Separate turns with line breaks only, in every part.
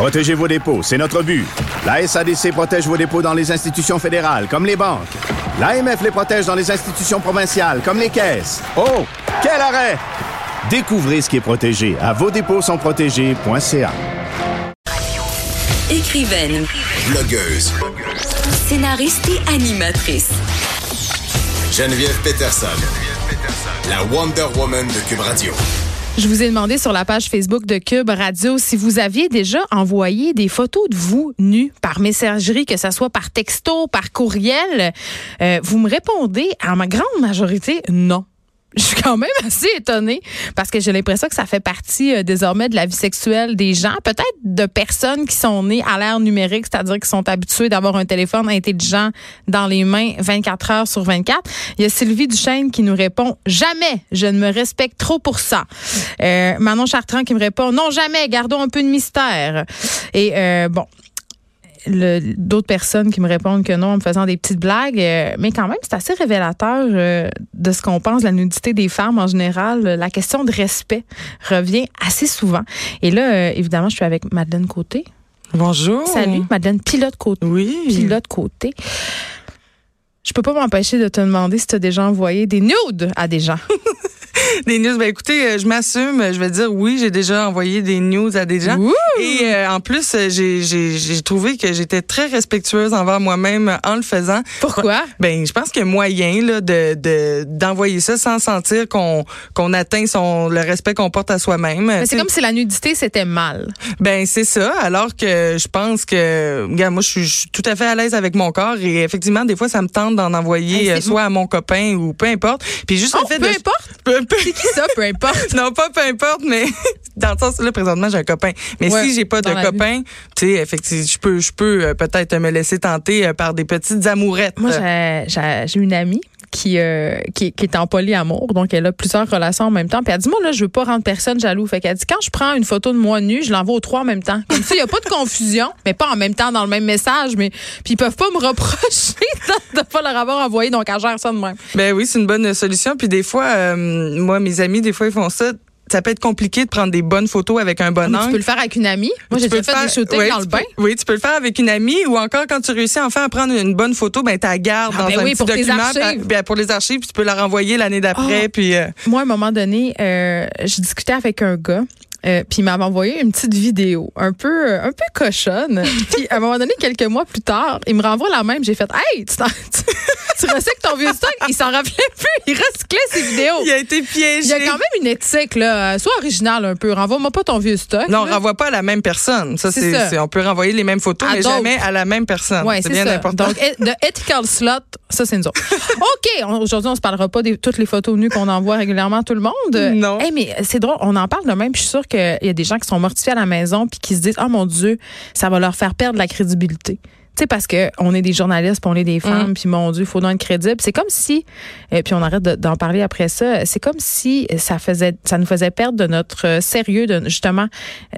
Protégez vos dépôts, c'est notre but. La SADC protège vos dépôts dans les institutions fédérales, comme les banques. L'AMF les protège dans les institutions provinciales, comme les caisses. Oh, quel arrêt! Découvrez ce qui est protégé à vos dépôts sont protégés.ca.
Écrivaine,
Blogueuse.
scénariste et animatrice.
Geneviève Peterson. La Wonder Woman de Cube Radio.
Je vous ai demandé sur la page Facebook de Cube Radio si vous aviez déjà envoyé des photos de vous nus par messagerie, que ce soit par texto, par courriel. Euh, vous me répondez à ma grande majorité non. Je suis quand même assez étonnée parce que j'ai l'impression que ça fait partie euh, désormais de la vie sexuelle des gens, peut-être de personnes qui sont nées à l'ère numérique, c'est-à-dire qui sont habituées d'avoir un téléphone intelligent dans les mains 24 heures sur 24. Il y a Sylvie Duchesne qui nous répond jamais, je ne me respecte trop pour ça. Euh, Manon Chartrand qui me répond non jamais, gardons un peu de mystère. Et euh, bon, d'autres personnes qui me répondent que non en me faisant des petites blagues. euh, mais quand même, c'est assez révélateur euh, de ce qu'on pense de la nudité des femmes en général. La question de respect revient assez souvent. Et là, euh, évidemment, je suis avec Madeleine Côté.
Bonjour.
Salut, Madeleine Pilote Côté.
Oui.
Pilote Côté. Je peux pas m'empêcher de te demander si tu as déjà envoyé des nudes à des gens.
Des news. Ben écoutez, euh, je m'assume. Je vais dire oui, j'ai déjà envoyé des news à des gens.
Ouh!
Et euh, en plus, euh, j'ai- trouvé que j'étais très respectueuse envers moi-même en le faisant.
Pourquoi?
Ben, je pense qu'il y a moyen là, de de- d'envoyer ça sans sentir qu'on qu'on atteint son le respect qu'on porte à soi-même.
C'est comme si la nudité, c'était mal.
Ben c'est ça. Alors que je pense que, regarde, moi je suis, je suis tout à fait à l'aise avec mon corps et effectivement des fois ça me tente d'en envoyer
Hey,
euh, soit à mon copain ou peu importe. Puis juste
Oh,
le fait
peu
de
importe?
peu, peu-
C'est qui ça? Peu importe?
non pas peu importe, mais dans le sens là présentement j'ai un copain. Mais
Ouais,
si j'ai pas de copain, tu sais effectivement je peux je peux euh, peut-être me laisser tenter euh, par des petites amourettes.
Moi, j'ai une amie qui, euh, qui, est en polyamour, donc elle a plusieurs relations en même temps. Puis elle dit, moi, là, je veux pas rendre personne jaloux. Fait qu'elle dit, quand je prends une photo de moi nue, je l'envoie aux trois en même temps. Comme ça, il n'y a pas de confusion, mais pas en même temps dans le même message. Mais puis ils peuvent pas me reprocher de ne pas leur avoir envoyé, donc elle gère ça de même.
Ben oui, c'est une bonne solution. Puis des fois, euh, moi, mes amis, des fois, ils font ça. Ça peut être compliqué de prendre des bonnes photos avec un bon
tu
angle.
peux le faire avec une amie. Moi,
Tu
j'ai
peux
déjà fait
faire-
des shootings dans
tu
le
peux-
bain.
oui, tu peux le faire avec une amie ou encore quand tu réussis enfin à prendre une bonne photo, ben tu la gardes
Ah,
dans
ben
un
oui,
petit
pour tes
document
archives.
ben, pour les archives, puis tu peux la renvoyer l'année d'après
Ah.
puis euh,
Moi, à un moment donné, euh, je discutais avec un gars. Euh, puis il m'avait envoyé une petite vidéo un peu euh, un peu cochonne. puis à un moment donné, quelques mois plus tard, il me renvoie la même. J'ai fait Hey, tu, t'en- tu, tu recycles ton vieux stock? Il s'en rappelait plus. Il recyclait ses vidéos.
il a été piégé.
Il y a quand même une éthique, là. Sois original un peu. Renvoie-moi pas ton vieux stock.
non, on
là.
renvoie pas à la même personne. Ça,
C'est
on peut renvoyer les mêmes photos,
À
mais jamais à la même personne.
Ouais,
c'est bien
ça.
important.
Donc, de ethical slot, ça, c'est nous autres. OK, on- aujourd'hui, on se parlera pas de toutes les photos nues qu'on envoie régulièrement à tout le monde.
Non.
Hey, mais c'est drôle, on en parle de même. Je suis sûre qu'il y a des gens qui sont mortifiés à la maison puis qui se disent, oh mon Dieu, ça va leur faire perdre la crédibilité. Sais, parce que on est des journalistes, puis on est des femmes, puis mon Dieu, il faut donc être crédible. C'est comme si, et puis on arrête de- d'en parler après ça, c'est comme si ça faisait, ça nous faisait perdre de notre euh, sérieux, de justement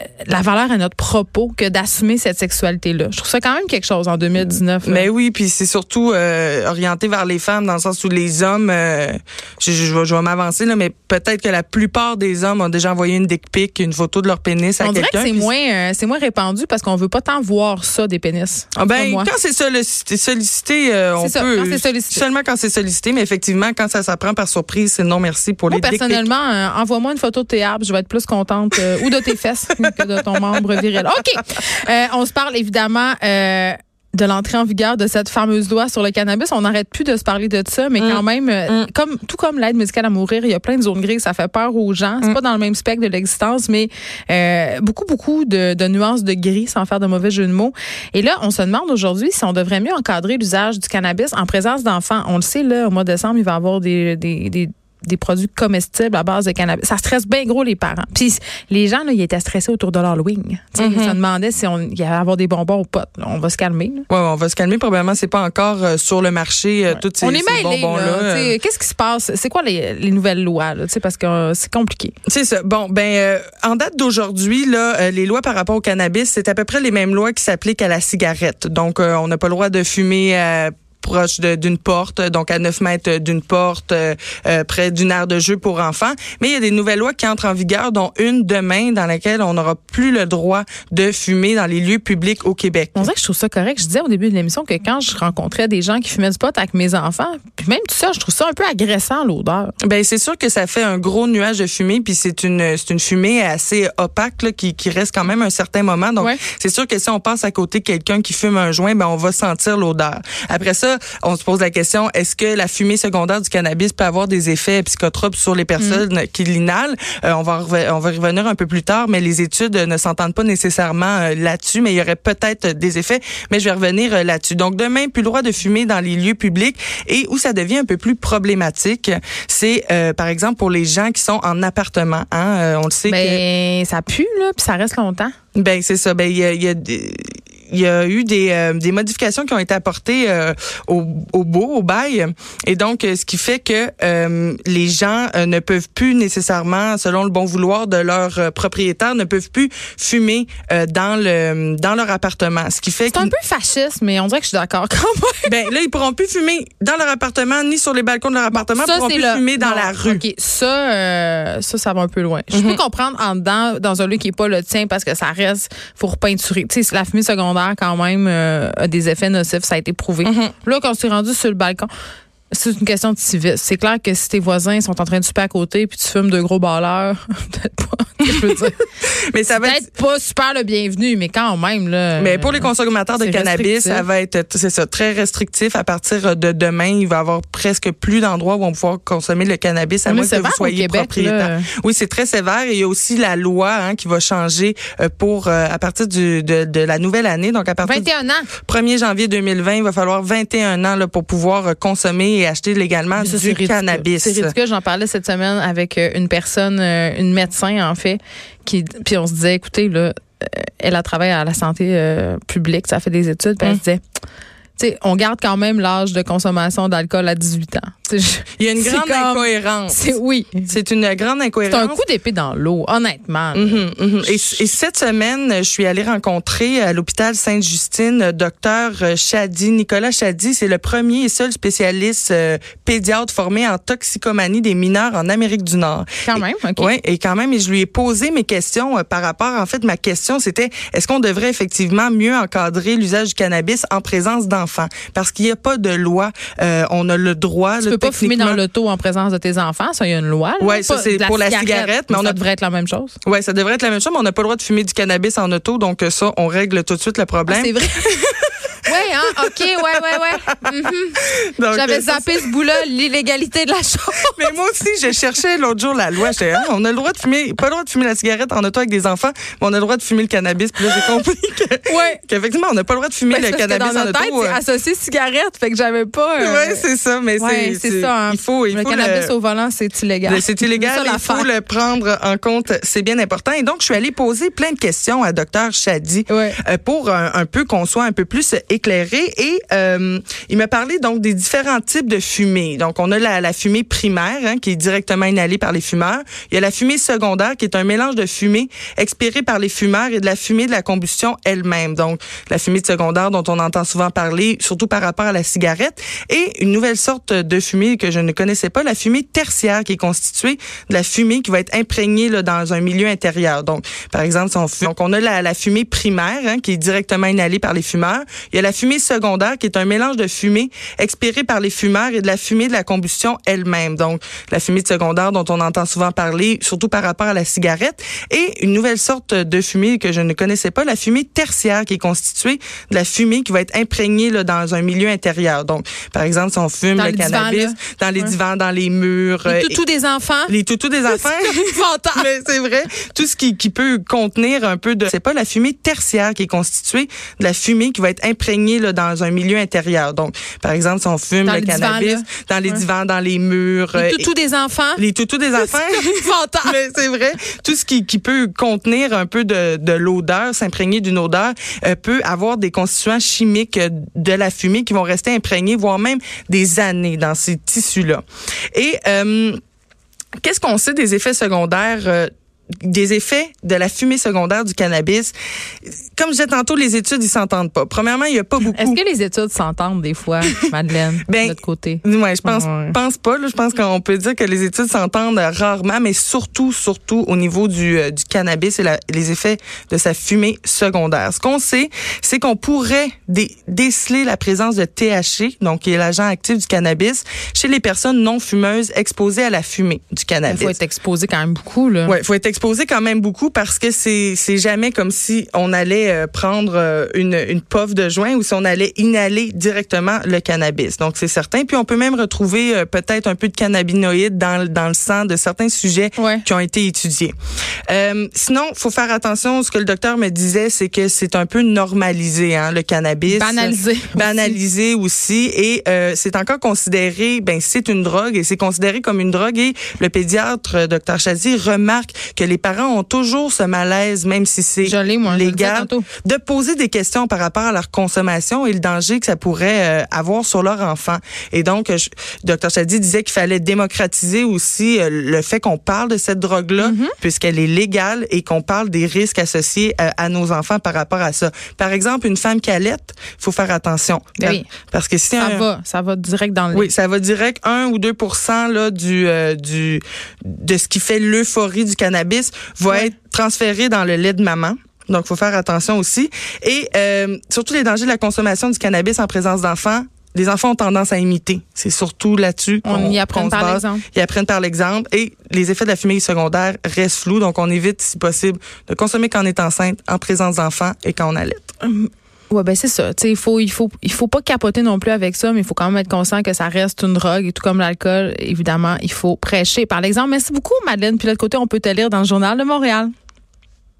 euh, la valeur à notre propos que d'assumer cette sexualité-là. Je trouve ça quand même quelque chose en 2019. là.
Mais oui, puis c'est surtout euh, orienté vers les femmes dans le sens où les hommes, euh, je, je, vais- je vais m'avancer là, mais peut-être que la plupart des hommes ont déjà envoyé une dick pic, une photo de leur pénis à
On dirait que
quelqu'un.
c'est moins, euh, c'est moins répandu parce qu'on veut pas tant voir ça des pénis.
Ah ben,
moi.
quand c'est sollicité, sollicité euh, on
ça,
peut.
quand sollicité.
Seulement quand c'est sollicité, mais effectivement, quand ça s'apprend par surprise, c'est non merci pour
Moi,
les
personnellement, euh, envoie-moi une photo de tes arbres, je vais être plus contente, euh, ou de tes fesses que de ton membre viril. OK. Euh, on se parle évidemment euh, de l'entrée en vigueur de cette fameuse loi sur le cannabis. On n'arrête plus de se parler de ça, mais quand même, euh, comme tout comme l'aide musicale à mourir, il y a plein de zones grises, ça fait peur aux gens. C'est pas dans le même spectre de l'existence, mais euh, beaucoup, beaucoup de, de nuances de gris, sans faire de mauvais jeu de mots. Et là, on se demande aujourd'hui si on devrait mieux encadrer l'usage du cannabis en présence d'enfants. On le sait, là, au mois de décembre, il va y avoir des, des, des des produits comestibles à base de cannabis. Ça stresse bien gros les parents. Puis les gens, là, ils étaient stressés autour de l'Halloween. Sais, Ils se demandaient si on y allait avoir des bonbons ou pas. On va se calmer. là.
Ouais, ouais, on va se calmer. Probablement, c'est pas encore euh, sur le marché euh, toutes ces,
on est
ces bonbons-là.
là.
euh.
Qu'est-ce qui se passe? C'est quoi les, les nouvelles lois? Là? Parce que euh, c'est compliqué.
C'est ça. Bon, ben, euh, en date d'aujourd'hui, là, les lois par rapport au cannabis, c'est à peu près les mêmes lois qui s'appliquent à la cigarette. Donc, on n'a pas le droit de fumer. Proche d'une porte, donc à 9 mètres d'une porte, euh, euh, près d'une aire de jeu pour enfants. Mais il y a des nouvelles lois qui entrent en vigueur, dont une demain, dans laquelle on n'aura plus le droit de fumer dans les lieux publics au Québec.
On dirait que je trouve ça correct. Je disais au début de l'émission que quand je rencontrais des gens qui fumaient du pot avec mes enfants, puis même tout ça, je trouve ça un peu agressant, l'odeur.
Ben c'est sûr que ça fait un gros nuage de fumée, puis c'est une c'est une fumée assez opaque là, qui, qui reste quand même un certain moment. Donc
Ouais.
c'est sûr que si on passe à côté de quelqu'un qui fume un joint, ben on va sentir l'odeur. Après ça, on se pose la question est-ce que la fumée secondaire du cannabis peut avoir des effets psychotropes sur les personnes qui l'inhalent? Euh, On va on va y revenir un peu plus tard, mais les études ne s'entendent pas nécessairement euh, là-dessus, mais il y aurait peut-être des effets. Mais je vais revenir euh, là-dessus. Donc demain, plus le droit de fumer dans les lieux publics et où ça devient un peu plus problématique, c'est euh, par exemple pour les gens qui sont en appartement. Hein, Euh, on le sait que
Ben, ça pue, là, puis ça reste longtemps.
ben c'est ça. Ben il y a, y a des- il y a eu des, euh, des modifications qui ont été apportées euh, au, au beau, au bail. Et donc, euh, ce qui fait que euh, les gens euh, ne peuvent plus nécessairement, selon le bon vouloir de leur euh, propriétaire, ne peuvent plus fumer euh, dans le dans leur appartement. Ce qui fait
C'est un peu fasciste, mais on dirait que je suis d'accord quand même.
ben là, ils pourront plus fumer dans leur appartement, ni sur les balcons de leur appartement, ils pourront plus
le-
fumer dans
non,
la rue.
OK, ça, euh, ça, ça va un peu loin. Je peux comprendre en dedans, dans un lieu qui n'est pas le tien, parce que ça reste, faut repeinturer. Tu sais, la fumée secondaire, quand même, euh, a des effets nocifs, ça a été prouvé. Là, quand tu es rendu sur le balcon, c'est une question de civisme. C'est clair que si tes voisins sont en train de souper à côté puis tu fumes de gros balleurs, peut-être pas. Je veux dire?
Mais ça va être
Peut-être pas super le bienvenu, mais quand même, là.
Mais pour les consommateurs de cannabis,
restrictif.
ça va être c'est ça très restrictif. À partir de demain, il va y avoir presque plus d'endroits où on va pouvoir consommer le cannabis à moins que vous soyez
Québec,
propriétaire.
là.
Oui, c'est très sévère. Et il y a aussi la loi hein, qui va changer euh, pour euh, à partir du, de, de la nouvelle année. Donc à partir
21 ans.
du 1er janvier 2020, il va falloir 21 ans là, pour pouvoir euh, consommer et acheter légalement du
ridicule.
cannabis.
C'est ridicule. J'en parlais cette semaine avec euh, une personne, euh, une médecin en fait, qui puis on se disait, écoutez là, euh, elle a travaillé à la santé euh, publique, ça fait des études, puis elle
Hum.
se disait, on garde quand même l'âge de consommation d'alcool à 18 ans. Je-
Il y a une
c'est
grande
comme-
incohérence.
C'est oui.
C'est une grande
C'est
incohérence.
un coup d'épée dans l'eau, honnêtement.
Mhm, mhm. Et, et cette semaine, je suis allée rencontrer à l'hôpital Sainte-Justine docteur Chadi, Nicolas Chadi. C'est le premier et seul spécialiste euh, pédiatre formé en toxicomanie des mineurs en Amérique du Nord.
Quand même, OK.
Oui, et quand même, et je lui ai posé mes questions euh, par rapport, en fait, ma question, c'était est-ce qu'on devrait effectivement mieux encadrer l'usage du cannabis en présence d'enfants? Parce qu'il n'y a pas de loi. Euh, on a le droit.
Tu peux pas fumer dans l'auto en présence de tes enfants, ça, il y a une loi.
Ouais, ça, c'est pour la cigarette, mais on
ça devrait être la même chose.
Oui, ça devrait être la même chose, mais on n'a pas le droit de fumer du cannabis en auto, donc euh, ça, on règle tout de suite le problème.
Ah, c'est vrai. Oui, hein? OK, ouais, ouais, ouais. Mhm. J'avais
euh, ça,
zappé ce bout-là, l'illégalité de la chose.
Mais moi aussi, je cherchais l'autre jour la loi. J'étais, ah, on a le droit de fumer, pas le droit de fumer la cigarette en auto avec des enfants, mais on a le droit de fumer le cannabis. Puis là, j'ai compris que,
Ouais.
qu'effectivement, on n'a pas le droit de fumer le cannabis
dans
en
tête,
auto.
c'est
euh.
associé cigarette, fait que j'avais pas. euh,
Ouais, c'est ça, mais
ouais,
c'est,
ça. hein.
Il faut, il
le
faut
cannabis
le-
au volant, c'est illégal.
C'est illégal,
ça,
il faut le prendre en compte, c'est bien important. Et donc, je suis allée poser plein de questions à Dr Chadi
Ouais.
euh, pour un, un peu qu'on soit un peu plus éclairé. Et euh, il m'a parlé donc des différents types de fumée. Donc, on a la, fumée primaire hein, qui est directement inhalée par les fumeurs. Il y a la fumée secondaire qui est un mélange de fumée expirée par les fumeurs et de la fumée de la combustion elle-même. Donc, la fumée secondaire dont on entend souvent parler, surtout par rapport à la cigarette. Et une nouvelle sorte de fumée que je ne connaissais pas, la fumée tertiaire qui est constituée de la fumée qui va être imprégnée là, dans un milieu intérieur. Donc, par exemple, on donc on a la, fumée primaire hein, qui est directement inhalée par les fumeurs. La fumée secondaire qui est un mélange de fumée expirée par les fumeurs et de la fumée de la combustion elle-même. Donc, la fumée de secondaire dont on entend souvent parler, surtout par rapport à la cigarette. Et une nouvelle sorte de fumée que je ne connaissais pas, la fumée tertiaire qui est constituée de la fumée qui va être imprégnée là, dans un milieu intérieur. Donc, par exemple, si on fume
Dans
le
les divans,
cannabis
là.
dans les
Ouais.
divans, dans les murs,
Les
euh,
toutous des enfants.
les toutous des enfants. Mais c'est vrai. Tout ce qui, qui peut contenir un peu de... C'est pas la fumée tertiaire qui est constituée de la fumée qui va être imprégnée là, dans un milieu intérieur. Donc, par exemple, si on fume
Dans
le
divans,
cannabis dans les
Ouais.
divans, dans les murs...
Les
euh,
toutous des enfants.
les toutous des enfants. Mais c'est vrai. Tout ce qui, qui peut contenir un peu de, de l'odeur, s'imprégner d'une odeur, euh, peut avoir des constituants chimiques euh, de la fumée qui vont rester imprégnés, voire même des années dans ces tissus-là. Et euh, qu'est-ce qu'on sait des effets secondaires? Des effets de la fumée secondaire du cannabis. Comme je disais tantôt, les études, ils s'entendent pas. Premièrement, il y a pas beaucoup.
Est-ce que les études s'entendent des fois, Madeleine,
Ben,
de notre côté?
Ouais, je pense,
Ouais.
pense pas. Là, je pense qu'on peut dire que les études s'entendent rarement, mais surtout, surtout au niveau du, euh, du cannabis et la- les effets de sa fumée secondaire. Ce qu'on sait, c'est qu'on pourrait dé- déceler la présence de THC, donc qui est l'agent actif du cannabis, chez les personnes non fumeuses exposées à la fumée du
Il
cannabis.
faut être exposé quand même beaucoup, là.
Ouais, faut être exposé quand même beaucoup parce que c'est c'est jamais comme si on allait euh, prendre euh, une une puff de joint ou si on allait inhaler directement le cannabis. Donc c'est certain. Puis on peut même retrouver euh, peut-être un peu de cannabinoïdes dans le- dans le sang de certains sujets
Ouais.
qui ont été étudiés. Euh, sinon, faut faire attention. Ce que le docteur me disait, c'est que c'est un peu normalisé, hein, le cannabis.
Banalisé aussi.
Banalisé aussi. Et euh, c'est encore considéré, ben c'est une drogue et c'est considéré comme une drogue. Et le pédiatre, docteur Chazy, remarque que les parents ont toujours ce malaise, même si c'est légal, de poser des questions par rapport à leur consommation et le danger que ça pourrait euh, avoir sur leur enfant. Et donc, je- docteur Chadi disait qu'il fallait démocratiser aussi euh, le fait qu'on parle de cette drogue-là,
Mm-hmm.
puisqu'elle est légale et qu'on parle des risques associés euh, à nos enfants par rapport à ça. Par exemple, une femme qui allait, faut faire attention.
Ben oui.
Parce que si
Ça
un-
va, ça va direct dans le
oui, ça va direct 1 ou 2 là du du de ce qui fait l'euphorie du cannabis va
Ouais.
être transféré dans le lait de maman. Donc, faut faire attention aussi. Et euh, surtout les dangers de la consommation du cannabis en présence d'enfants. Les enfants ont tendance à imiter. C'est surtout là-dessus
On
qu'on
y apprend par l'exemple.
Ils apprennent par l'exemple. Et les effets de la fumée secondaire restent flous. Donc, on évite, si possible, de consommer quand on est enceinte, en présence d'enfants et quand on allait.
Ouais, ben c'est ça. Tu sais, il faut, il faut, il faut pas capoter non plus avec ça, mais il faut quand même être conscient que ça reste une drogue et tout comme l'alcool, évidemment, il faut prêcher par l'exemple. Merci beaucoup, Madeleine. Puis de l'autre côté, on peut te lire dans le journal de Montréal.